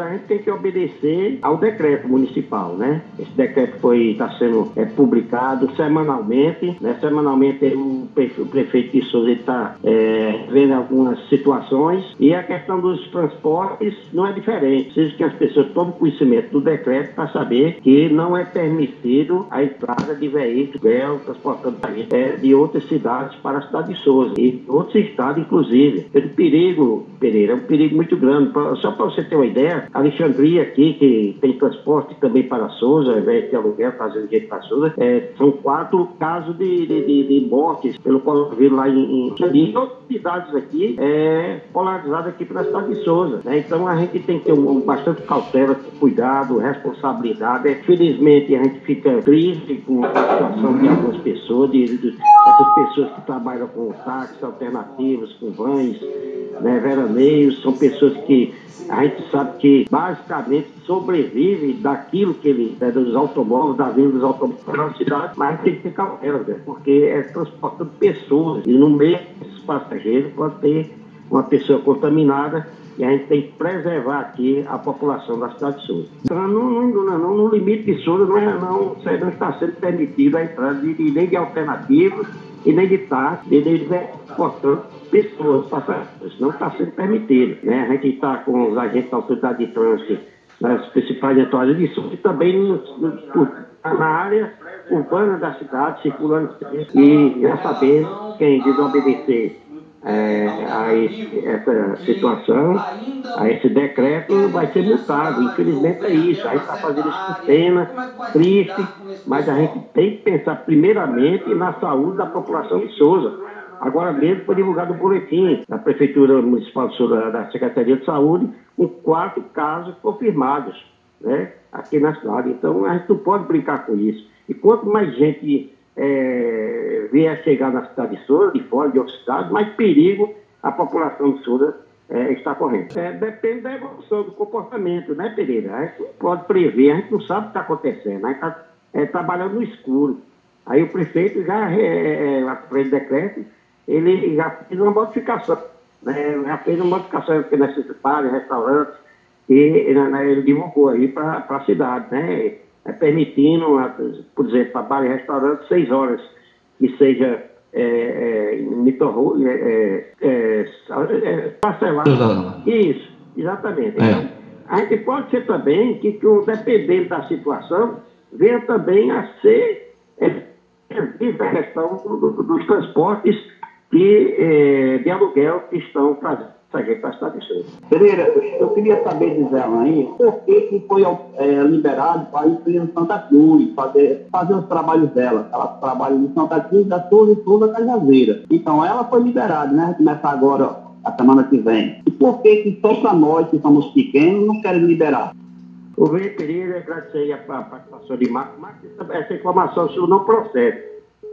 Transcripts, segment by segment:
A gente tem que obedecer ao decreto municipal, né? Esse decreto foi está sendo é, publicado semanalmente, né? Semanalmente o, prefeito de Souza está é, vendo algumas situações e a questão dos transportes não é diferente. Precisa que as pessoas tomem conhecimento do decreto para saber que não é permitido a entrada de veículos transportando é, de outras cidades para a cidade de Souza e outros estados, inclusive. É um perigo, Pereira, é um perigo muito grande. Só para você ter uma ideia, Alexandria aqui, que tem transporte também para Souza, vai ter aluguel, fazendo jeito para Souza, é, são quatro casos de, de, de, de mortes pelo coronavírus lá em, em e outras cidades aqui, é, polarizadas aqui para a cidade de Souza. Né? Então a gente tem que ter um, um, bastante cautela, cuidado, responsabilidade. É, felizmente a gente fica triste com a situação de algumas pessoas, de, de, essas pessoas que trabalham com táxis alternativos, com vans, né, veraneios, são pessoas que a gente sabe que basicamente sobrevive daquilo que ele, é, dos automóveis, da vinda dos automóveis para a cidade, mas tem que ter cautela, né, porque é transportando pessoas. E no meio desses passageiros pode ter uma pessoa contaminada e a gente tem que preservar aqui a população da cidade de Souza. Então, no, no, no, no limite de Souza não, é, não, não está sendo permitido a entrada de, de, nem de alternativas e nem de táxi, nem de portanto, pessoas, passageiros. Não está sendo permitido. Né? A gente está com os agentes da autoridade de trânsito nas principais entradas de Souza e também na área urbana da cidade, circulando e já saber quem desobedecer é, a essa situação, a esse decreto, vai ser multado. Infelizmente é isso. A gente está fazendo isso com pena, triste, mas a gente tem que pensar primeiramente na saúde da população de Souza. Agora mesmo foi divulgado um boletim da Prefeitura Municipal da Secretaria de Saúde, com quatro casos confirmados né, aqui na cidade. Então a gente não pode brincar com isso. E quanto mais gente é, vier chegar na cidade de Souza, de fora, de outros estados, mais perigo a população de Souza é, está correndo. É, depende da evolução do comportamento, né, Pereira? A gente não pode prever, a gente não sabe o que está acontecendo, a gente está é, trabalhando no escuro. Aí o prefeito já, é, é, é através do decreto, ele já fez uma modificação, né, já fez uma modificação nesses bares, restaurantes, e né, ele divulgou aí para a cidade, né? é, permitindo, por exemplo, para bar e restaurante, seis horas que seja é, é, é, é, é parcelado. Isso, exatamente. Então, a gente pode ser também que, que dependendo da situação, venha também a ser é, a questão do, do, dos transportes de, de aluguel que estão fazendo Saguei para a de Pereira, eu queria saber de Zé aí, por que, que foi é, liberado para ir para Santa Cruz, fazer, fazer os trabalhos dela. Ela trabalha em Santa Cruz, da Souza e Souza Cajazeira. Então ela foi liberada, né? Começar agora a semana que vem. E por que, que só para nós que somos pequenos não querem liberar? O Vê Pereira, agradecer a participação de Marcos, mas essa informação sua não procede.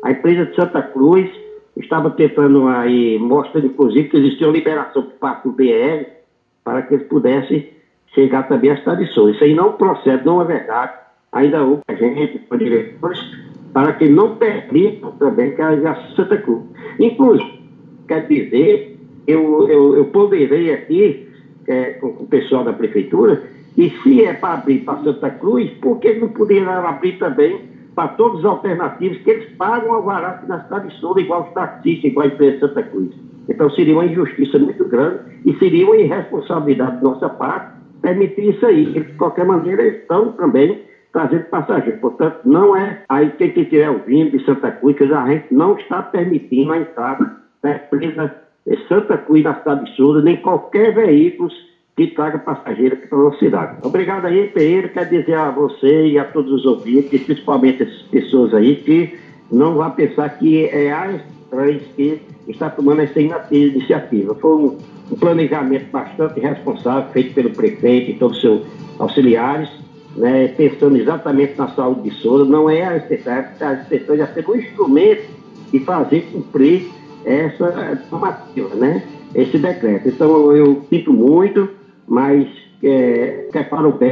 A empresa de Santa Cruz estava tentando aí, mostrando inclusive que existia uma liberação por parte do BR para que eles pudessem chegar também à cidade de Souza. Isso aí não procede, não é verdade. Ainda houve gente, diretores, para que não permitam também que a Santa Cruz. Inclusive, quer dizer, eu, eu, eu ponderei aqui é, com o pessoal da prefeitura, e se é para abrir para Santa Cruz, por que não poderia abrir também para todos os alternativos, que eles pagam alvará aqui na cidade de Souza, igual os taxistas, igual a empresa Santa Cruz. Então seria uma injustiça muito grande e seria uma irresponsabilidade da nossa parte permitir isso aí. Eles, de qualquer maneira, estão também trazendo passageiros. Portanto, não é aí quem estiver ouvindo de Santa Cruz, que a gente não está permitindo a entrada da empresa Santa Cruz na cidade de Souza, nem qualquer veículo que traga passageiros aqui para a nossa cidade. Obrigado aí, Pereira. Quero dizer a você e a todos os ouvintes, principalmente essas pessoas aí, que não vão pensar que é a trans que está tomando essa iniciativa. Foi um, um planejamento bastante responsável feito pelo prefeito e todos os seus auxiliares, né, pensando exatamente na saúde de Souza. Não é a inspeção, a inspeção já tem um instrumento de fazer cumprir essa normativa, né? Esse decreto. Então eu sinto muito, mas é, para o bem